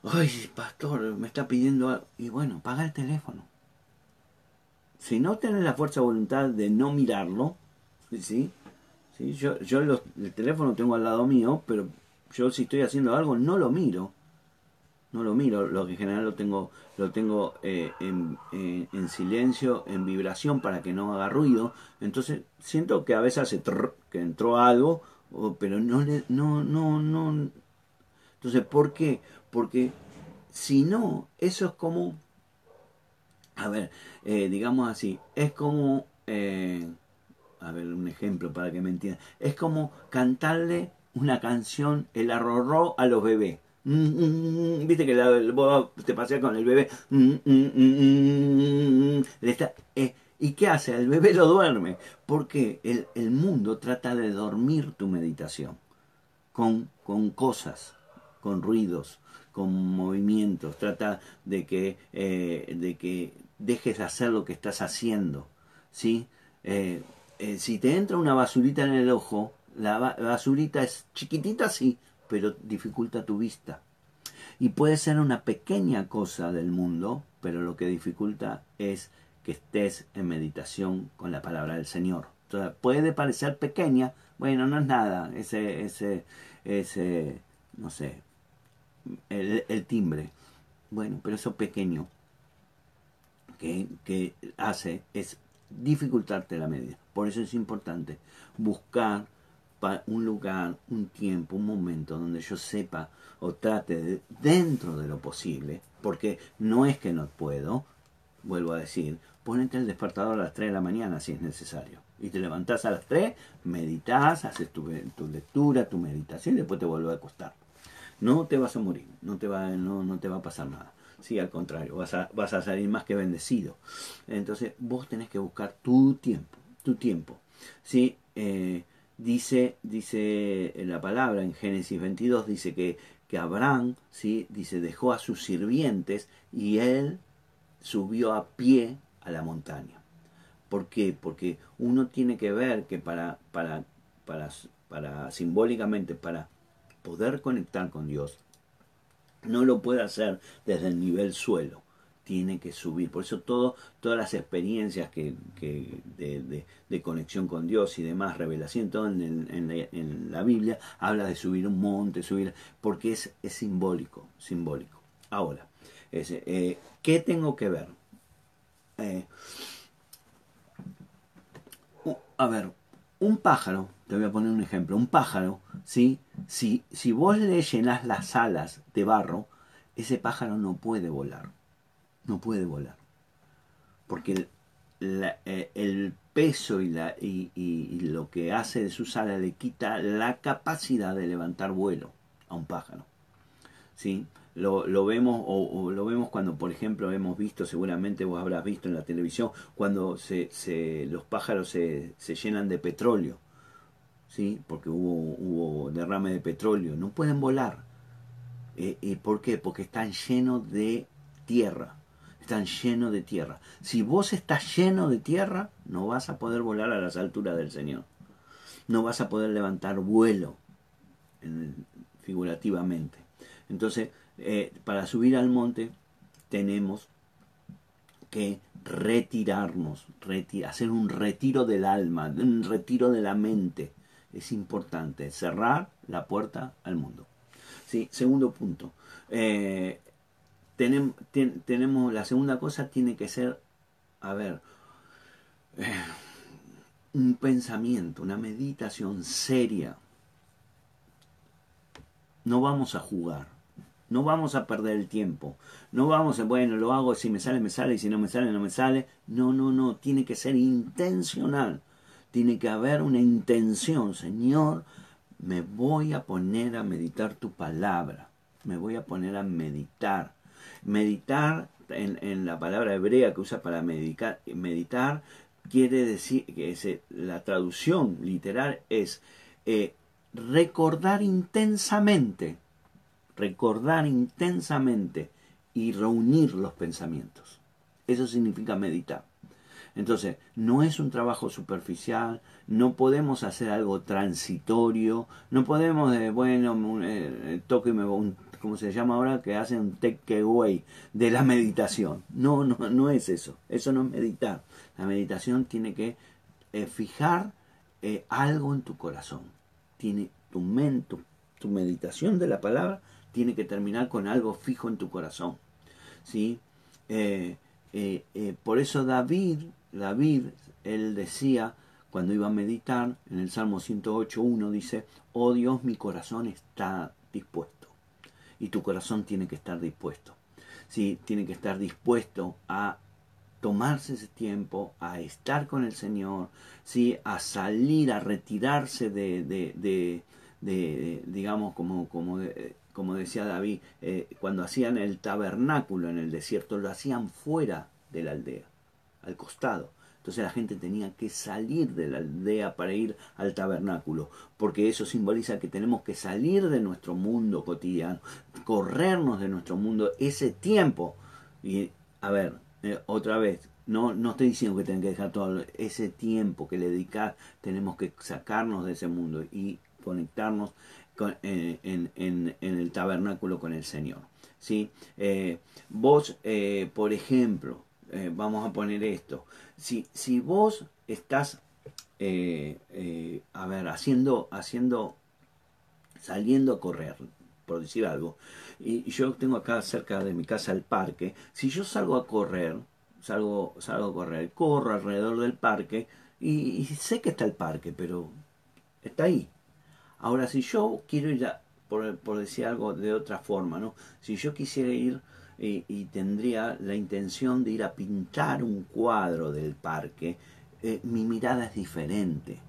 Speaker 1: ay, pastor, me está pidiendo algo. Y bueno, paga el teléfono. Si no tenés la fuerza de voluntad de no mirarlo, ¿sí? ¿Sí? Yo, yo el teléfono tengo al lado mío, pero yo si estoy haciendo algo no lo miro. No lo miro, lo que en general lo tengo, lo tengo eh, en, en, silencio, en vibración para que no haga ruido. Entonces siento que a veces hace que entró algo, pero no le, no, no, no. Entonces, ¿por qué? Porque si no, eso es como, a ver, eh, digamos así, es como, eh, a ver, un ejemplo para que me entiendan, es como cantarle una canción, el arrorró a los bebés. Mm, mm, mm, viste que la, te paseas con el bebé. Eh, ¿Y qué hace? El bebé lo duerme. Porque el, el mundo trata de dormir tu meditación con, con cosas, con ruidos, con movimientos, trata de que, eh, de que dejes de hacer lo que estás haciendo. ¿sí? Eh, eh, si te entra una basurita en el ojo, la basurita es chiquitita, sí, pero dificulta tu vista. Y puede ser una pequeña cosa del mundo, pero lo que dificulta es que estés en meditación con la palabra del Señor. Puede parecer pequeña, bueno, no es nada, ese, ese, ese, no sé, el, timbre. Bueno, pero eso pequeño que, hace es dificultarte la media. Por eso es importante buscar un lugar, un tiempo, un momento donde yo sepa o trate de, dentro de lo posible, porque no es que no puedo, vuelvo a decir, ponete el despertador a las 3 de la mañana si es necesario. Y te levantás a las 3, meditas, haces tu, tu lectura, tu meditación y después te vuelves a acostar no te vas a morir, no te va, no, no te va a pasar nada. Sí, al contrario, vas a, vas a salir más que bendecido. Entonces, vos tenés que buscar tu tiempo, tu tiempo. ¿sí? Eh, dice, dice la palabra en Génesis 22, dice que, que Abraham, ¿sí? dice, dejó a sus sirvientes y él subió a pie a la montaña. ¿Por qué? Porque uno tiene que ver que para, para, para, para simbólicamente, para poder conectar con Dios, no lo puede hacer desde el nivel suelo, tiene que subir. Por eso todo, todas las experiencias que, de, conexión con Dios y demás, revelación, todo en, la, Biblia, habla de subir un monte, subir, porque es, simbólico, simbólico. Ahora, eh, ¿qué tengo que ver? Eh, a ver, un pájaro, voy a poner un ejemplo, un pájaro, ¿sí? Si, si vos le llenas las alas de barro, ese pájaro no puede volar, no puede volar, porque el, eh, peso y, la, y, y, lo que hace de sus alas le quita la capacidad de levantar vuelo a un pájaro, ¿sí? lo, vemos o, lo vemos cuando, por ejemplo, hemos visto, seguramente vos habrás visto en la televisión, cuando se, se los pájaros se, se, llenan de petróleo, ¿sí? porque hubo, derrame de petróleo, no pueden volar. Eh, ¿Y por qué? Porque están llenos de tierra. están llenos de tierra. Si vos estás lleno de tierra, no vas a poder volar a las alturas del Señor. No vas a poder levantar vuelo, figurativamente. Entonces, eh, para subir al monte tenemos que retirarnos, hacer un retiro del alma, un retiro de la mente. Es importante cerrar la puerta al mundo. ¿Sí? Segundo punto. Eh, tenemos, la segunda cosa tiene que ser, a ver, eh, un pensamiento, una meditación seria. No vamos a jugar. No vamos a perder el tiempo. No vamos a, bueno, lo hago, si me sale, me sale, y si no me sale, no me sale. No, no, no, tiene que ser intencional. Tiene que haber una intención. Señor, me voy a poner a meditar tu palabra. Me voy a poner a meditar. Meditar en, la palabra hebrea que usa para medicar, meditar quiere decir que la traducción literal es eh, recordar intensamente recordar intensamente y reunir los pensamientos. Eso significa meditar. Entonces, no es un trabajo superficial, no podemos hacer algo transitorio, no podemos, eh, bueno, eh, toque, un, ¿cómo se llama ahora? Que hacen un take away de la meditación. No, no, no es eso. Eso no es meditar. La meditación tiene que eh, fijar algo en tu corazón. Tiene tu mente, tu meditación de la palabra tiene que terminar con algo fijo en tu corazón. ¿sí? Eh, eh, eh, por eso David, David, él decía, cuando iba a meditar, en el Salmo 108.1 dice, oh Dios, mi corazón está dispuesto. Y tu corazón tiene que estar dispuesto. ¿sí? Tiene que estar dispuesto a tomarse ese tiempo, a estar con el Señor, ¿sí? a salir, a retirarse de, de, de, digamos, como, como como decía David, eh, cuando hacían el tabernáculo en el desierto, lo hacían fuera de la aldea, al costado. Entonces la gente tenía que salir de la aldea para ir al tabernáculo, porque eso simboliza que tenemos que salir de nuestro mundo cotidiano, corrernos de nuestro mundo ese tiempo. Y a ver, eh, otra vez, no, no estoy diciendo que tengan que dejar todo ese tiempo que le dedicar, tenemos que sacarnos de ese mundo y conectarnos eh, en, el tabernáculo con el Señor. ¿sí? Eh, vos, por ejemplo, vamos a poner esto, si, si vos estás, a ver, haciendo, haciendo, saliendo a correr, por decir algo, y yo tengo acá cerca de mi casa el parque, si yo salgo a correr, salgo, salgo a correr, corro alrededor del parque, y sé que está el parque, pero está ahí, Ahora, si yo quiero ir, a, por, decir algo de otra forma, ¿no? Si yo quisiera ir y, tendría la intención de ir a pintar un cuadro del parque, eh, mi mirada es diferente.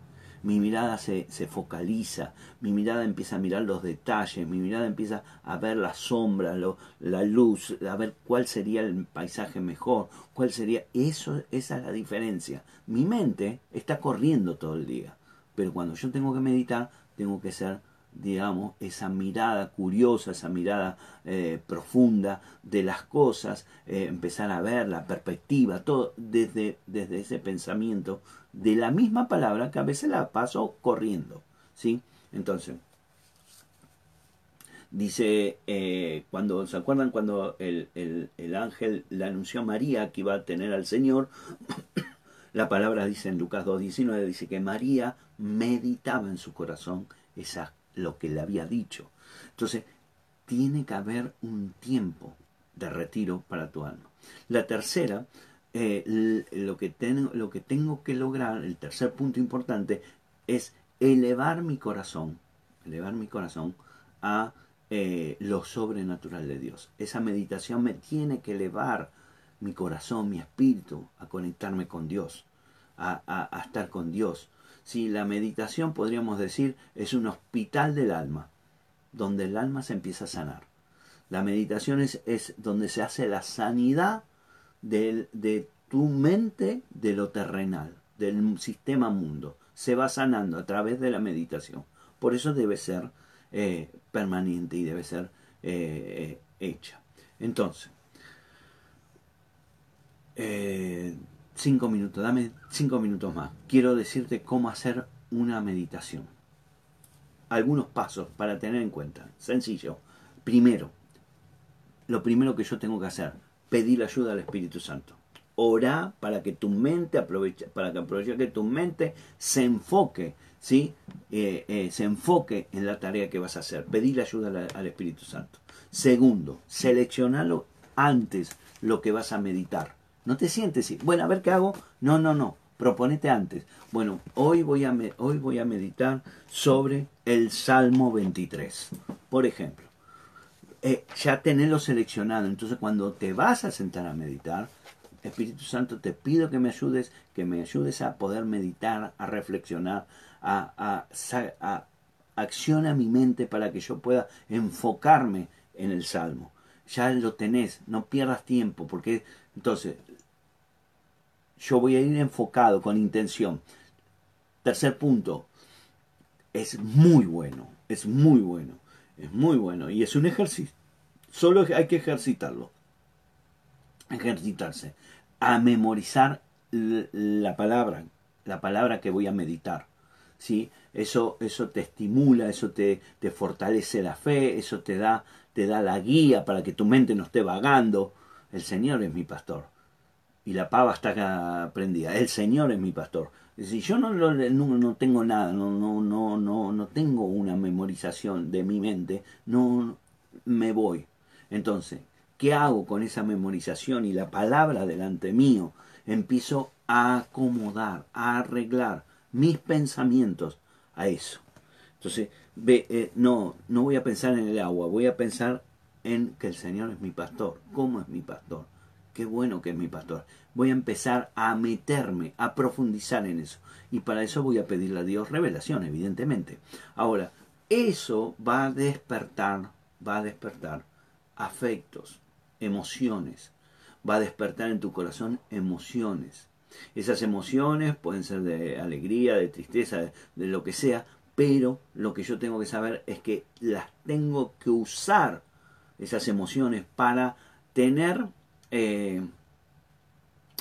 Speaker 1: Mi mirada se, se, focaliza, mi mirada empieza a mirar los detalles, mi mirada empieza a ver la sombra, la luz, a ver cuál sería el paisaje mejor, cuál sería... Eso, esa es la diferencia. Mi mente está corriendo todo el día, pero cuando yo tengo que meditar, tengo que ser, digamos, esa mirada curiosa, esa mirada eh, profunda de las cosas, eh, empezar a ver la perspectiva, todo desde, desde ese pensamiento de la misma palabra que a veces la paso corriendo. ¿sí? Entonces, dice, eh, cuando, ¿se acuerdan cuando el, el ángel le anunció a María que iba a tener al Señor? La palabra dice en Lucas 2.19, dice que María meditaba en su corazón esa, lo que le había dicho. Entonces, tiene que haber un tiempo de retiro para tu alma. La tercera, eh, lo, que lo que tengo que lograr, el tercer punto importante, es elevar mi corazón, elevar mi corazón a eh, lo sobrenatural de Dios. Esa meditación me tiene que elevar mi corazón, mi espíritu, a conectarme con Dios, a, estar con Dios. Si la meditación, podríamos decir, es un hospital del alma, donde el alma se empieza a sanar. La meditación es, es donde se hace la sanidad de tu mente de lo terrenal, del sistema mundo. Se va sanando a través de la meditación. Por eso debe ser eh, permanente y debe ser eh, hecha. Entonces, cinco minutos, dame cinco minutos más. Quiero decirte cómo hacer una meditación. Algunos pasos para tener en cuenta. Sencillo. Primero, lo primero que yo tengo que hacer, pedir ayuda al Espíritu Santo. Orá para que tu mente aproveche, para que aproveche que tu mente se enfoque, ¿sí? Eh, eh, se enfoque en la tarea que vas a hacer. Pedir ayuda al, al Espíritu Santo. Segundo, seleccionalo antes lo que vas a meditar. No te sientes, bueno, a ver qué hago. No, no, no. Proponete antes. Bueno, hoy voy a, hoy voy a meditar sobre el Salmo 23, por ejemplo. Eh, ya tenerlo seleccionado. Entonces, cuando te vas a sentar a meditar, Espíritu Santo, te pido que me ayudes, que me ayudes a poder meditar, a reflexionar, a, a, a acciona mi mente para que yo pueda enfocarme en el Salmo. Ya lo tenés, no pierdas tiempo, porque entonces yo voy a ir enfocado con intención. Tercer punto, es muy bueno, es muy bueno, es muy bueno y es un ejercicio. Solo hay que ejercitarlo, ejercitarse, a memorizar la palabra, la palabra que voy a meditar. ¿sí? Eso, eso te estimula, eso te, te fortalece la fe, eso te da, te da la guía para que tu mente no esté vagando. El Señor es mi pastor y la pava está prendida. El Señor es mi pastor. Si yo no, no, no, tengo nada, no, no, no, no, no tengo una memorización de mi mente, no me voy. Entonces, ¿qué hago con esa memorización y la palabra delante mío? Empiezo a acomodar, a arreglar mis pensamientos a eso. Entonces, ve, eh, no, no voy a pensar en el agua, voy a pensar en que el Señor es mi pastor. ¿Cómo es mi pastor? qué bueno que es mi pastor. Voy a empezar a meterme, a profundizar en eso. Y para eso voy a pedirle a Dios revelación, evidentemente. Ahora, eso va a despertar, va a despertar afectos, emociones. Va a despertar en tu corazón emociones. Esas emociones pueden ser de alegría, de tristeza, de, lo que sea, pero lo que yo tengo que saber es que las tengo que usar, esas emociones, para tener eh,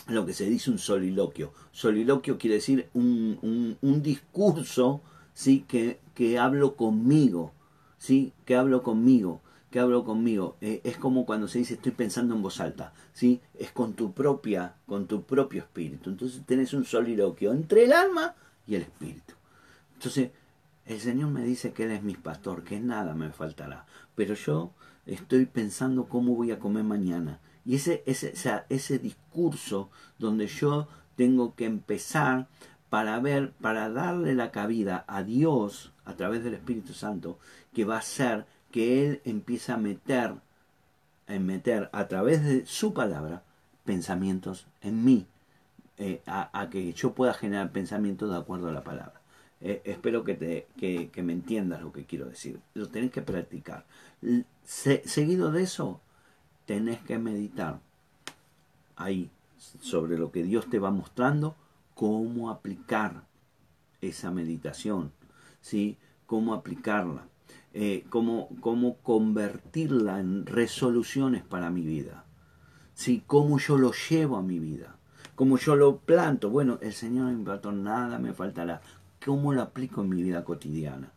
Speaker 1: lo que se dice un soliloquio. Soliloquio quiere decir un, un, discurso ¿sí? que, que hablo conmigo, ¿sí? que hablo conmigo, que hablo conmigo. Eh, es como cuando se dice estoy pensando en voz alta, ¿sí? es con tu, propia, con tu propio espíritu. Entonces tenés un soliloquio entre el alma y el espíritu. Entonces, el Señor me dice que Él es mi pastor, que nada me faltará. Pero yo estoy pensando cómo voy a comer mañana y ese, ese, ese discurso donde yo tengo que empezar para ver, para darle la cabida a Dios a través del Espíritu Santo, que va a ser que Él empiece a meter, a meter a través de su palabra pensamientos en mí, eh, a, que yo pueda generar pensamientos de acuerdo a la palabra. Eh, espero que, te, que, me entiendas lo que quiero decir. Lo tenés que practicar. seguido de eso, tenés que meditar ahí sobre lo que Dios te va mostrando, cómo aplicar esa meditación, ¿sí? cómo aplicarla, eh, cómo, cómo convertirla en resoluciones para mi vida, ¿sí? cómo yo lo llevo a mi vida, cómo yo lo planto. Bueno, el Señor me impactó, nada me faltará. ¿Cómo lo aplico en mi vida cotidiana?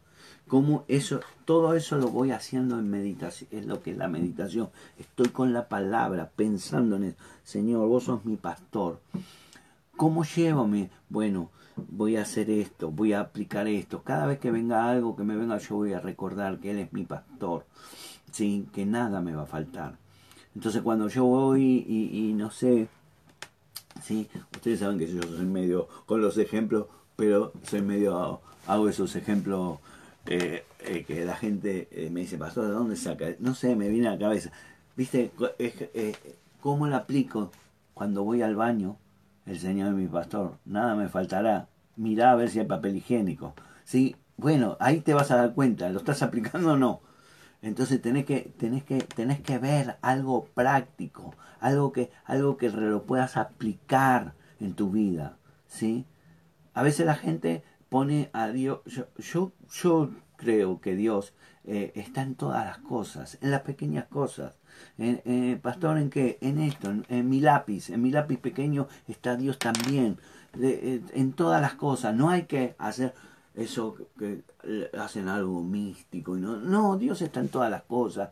Speaker 1: cómo eso, todo eso lo voy haciendo en meditación, es lo que es la meditación. Estoy con la palabra, pensando en eso. Señor, vos sos mi pastor. ¿Cómo llevo Bueno, voy a hacer esto, voy a aplicar esto. Cada vez que venga algo que me venga, yo voy a recordar que Él es mi pastor. sin que nada me va a faltar. Entonces cuando yo voy y, no sé, ¿sí? ustedes saben que yo soy medio con los ejemplos, pero soy medio, hago esos ejemplos eh, eh, que la gente eh, me dice, pastor, ¿de dónde saca? No sé, me viene a la cabeza. ¿Viste? ¿Cómo la aplico cuando voy al baño? El Señor es mi pastor, nada me faltará. Mirá a ver si hay papel higiénico. ¿Sí? Bueno, ahí te vas a dar cuenta, ¿lo estás aplicando o no? Entonces tenés que, tenés que, tenés que ver algo práctico, algo que, algo que lo puedas aplicar en tu vida. ¿sí? A veces la gente pone a Dios. Yo, yo, creo que Dios eh, está en todas las cosas, en las pequeñas cosas. pastor, ¿en qué? En esto, en, mi lápiz, en mi lápiz pequeño está Dios también. en todas las cosas, no hay que hacer eso que hacen algo místico. Y no, no, Dios está en todas las cosas.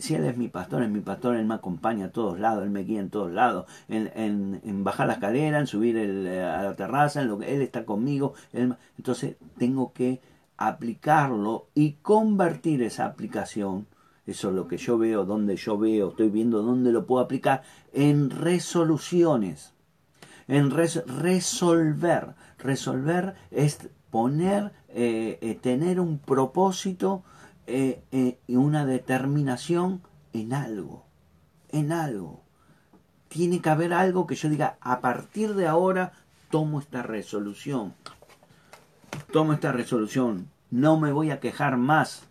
Speaker 1: si Él es mi pastor, es mi pastor, Él me acompaña a todos lados, Él me guía en todos lados. En, en, bajar la escalera, en subir eh, a la terraza, en lo que Él está conmigo. entonces tengo que aplicarlo y convertir esa aplicación. Eso es lo que yo veo, donde yo veo, estoy viendo dónde lo puedo aplicar, en resoluciones. En resolver. Resolver es poner, eh, eh, tener un propósito eh, y una determinación en algo, en algo. Tiene que haber algo que yo diga, a partir de ahora tomo esta resolución. Tomo esta resolución. No me voy a quejar más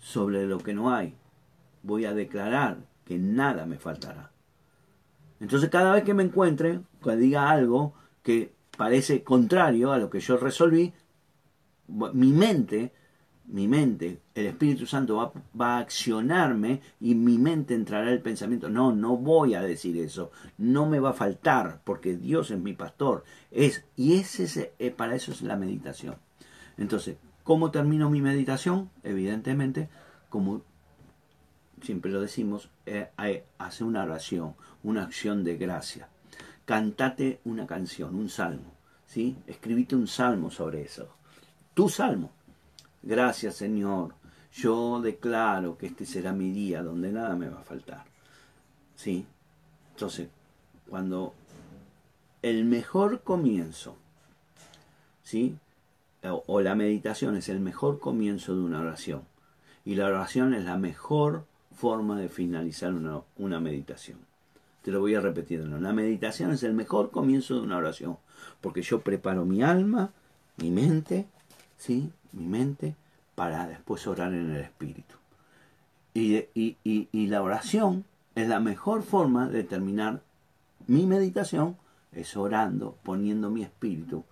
Speaker 1: sobre lo que no hay. Voy a declarar que nada me faltará. Entonces cada vez que me encuentre, que diga algo que parece contrario a lo que yo resolví, mi mente, mi mente, el Espíritu Santo va, va, a accionarme y mi mente entrará el pensamiento, no, no voy a decir eso, no me va a faltar, porque Dios es mi pastor. Es, y ese, eh, para eso es la meditación. Entonces, ¿cómo termino mi meditación? Evidentemente, como siempre lo decimos, eh, hace una oración, una acción de gracia cantate una canción, un salmo, ¿sí? Escribite un salmo sobre eso. Tu salmo. Gracias, Señor. Yo declaro que este será mi día donde nada me va a faltar. ¿Sí? Entonces, cuando el mejor comienzo, ¿sí? O, la meditación es el mejor comienzo de una oración. Y la oración es la mejor forma de finalizar una, una meditación. Te lo voy a repetir. La meditación es el mejor comienzo de una oración, porque yo preparo mi alma, mi mente, ¿sí? Mi mente para después orar en el espíritu. Y, y, la oración es la mejor forma de terminar mi meditación, es orando, poniendo mi espíritu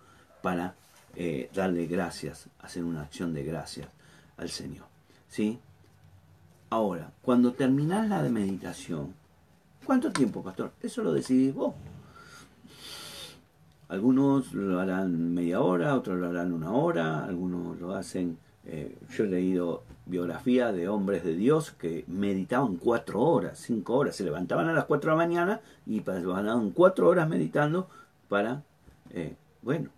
Speaker 1: para eh, darle gracias, hacer una acción de gracias al Señor. ¿sí? Ahora, cuando terminas la meditación, ¿Cuánto tiempo, pastor? Eso lo decidís vos. Algunos lo harán media hora, otros lo harán una hora, algunos lo hacen... Eh, yo he leído biografía de hombres de Dios que meditaban cuatro horas, cinco horas, se levantaban a las cuatro de la mañana y pasaban cuatro horas meditando para, eh, bueno,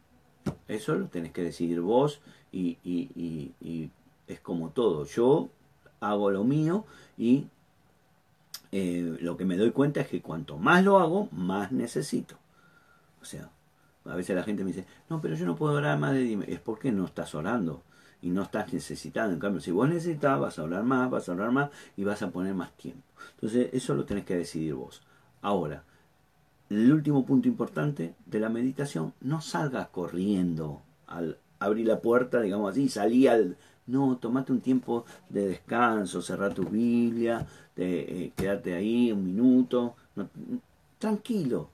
Speaker 1: eso lo tenés que decidir vos y, y es como todo. Yo hago lo mío y eh, lo que me doy cuenta es que cuanto más lo hago, más necesito. O sea, a veces la gente me dice, no, pero yo no puedo orar más de 10 Es porque no estás orando y no estás necesitando. En cambio, si vos necesitas, vas a orar más, vas a orar más y vas a poner más tiempo. Entonces, eso lo tenés que decidir vos. Ahora, el último punto importante de la meditación, no salgas corriendo al abrir la puerta, digamos así, salí al, no, tomate un tiempo de descanso, cerrar tu Biblia, de, eh, quedarte ahí un minuto. tranquilo,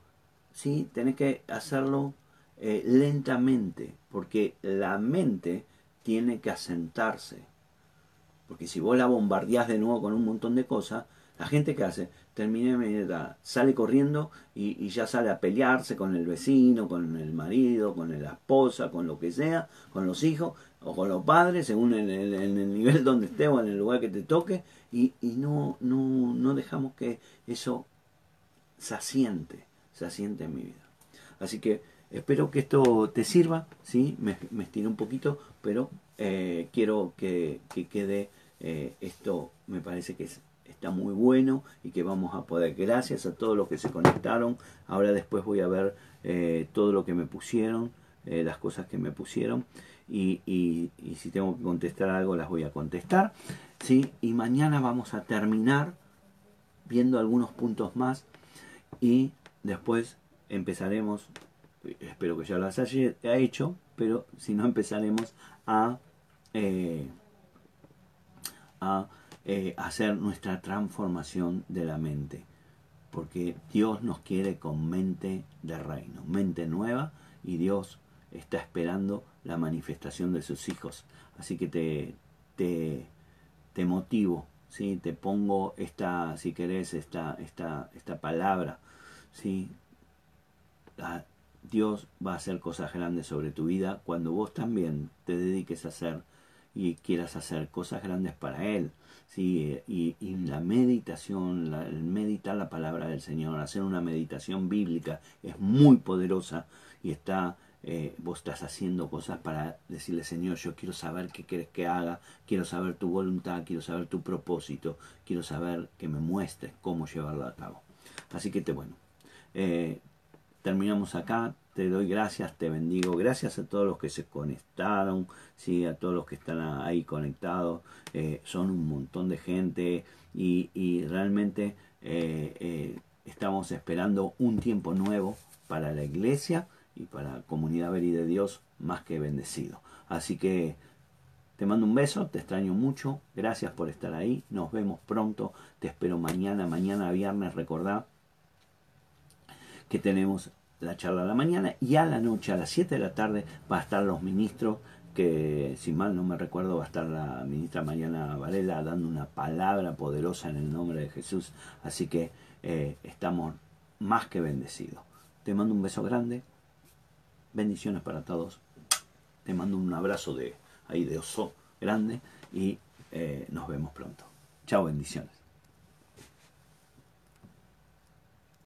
Speaker 1: ¿sí? Tenés que hacerlo eh, lentamente, porque la mente tiene que asentarse. Porque si vos la bombardeás de nuevo con un montón de cosas, la gente que hace, termina sale corriendo y, ya sale a pelearse con el vecino, con el marido, con la esposa, con lo que sea, con los hijos o con los padres, según en el, nivel donde esté o en el lugar que te toque, y, no, no, no dejamos que eso se asiente, se asiente en mi vida. Así que espero que esto te sirva, ¿sí? me, me estiré un poquito, pero eh, quiero que, quede eh, esto, me parece que está muy bueno y que vamos a poder, gracias a todos los que se conectaron, ahora después voy a ver eh, todo lo que me pusieron, las cosas que me pusieron y, si tengo que contestar algo las voy a contestar. ¿sí? Y mañana vamos a terminar viendo algunos puntos más y después empezaremos, espero que ya las haya hecho, pero si no empezaremos a, eh, eh, hacer nuestra transformación de la mente. Porque Dios nos quiere con mente de reino, mente nueva y Dios está esperando la manifestación de sus hijos. Así que te, te, te motivo, ¿sí? te pongo esta, si querés, esta, esta, esta palabra. ¿sí? Ah, Dios va a hacer cosas grandes sobre tu vida cuando vos también te dediques a hacer y quieras hacer cosas grandes para Él. ¿sí? Y, la meditación, el meditar la palabra del Señor, hacer una meditación bíblica es muy poderosa y está, eh, vos estás haciendo cosas para decirle, Señor, yo quiero saber qué quieres que haga, quiero saber tu voluntad, quiero saber tu propósito, quiero saber que me muestres cómo llevarlo a cabo. Así que te, bueno, eh, terminamos acá. Te doy gracias, te bendigo. Gracias a todos los que se conectaron, ¿sí? a todos los que están ahí conectados. Eh, son un montón de gente y, realmente estamos esperando un tiempo nuevo para la iglesia y para Comunidad Veri de Dios más que bendecido. Así que te mando un beso, te extraño mucho, gracias por estar ahí, nos vemos pronto, te espero mañana, mañana viernes, recordad que tenemos la charla a la mañana y a la noche, a las 7 de la tarde, va a estar los ministros, que si mal no me recuerdo va a estar la ministra Mariana Varela dando una palabra poderosa en el nombre de Jesús, así que eh, estamos más que bendecidos. Te mando un beso grande, Bendiciones para todos. Te mando un abrazo de ahí de oso grande y eh, nos vemos pronto. Chao, bendiciones.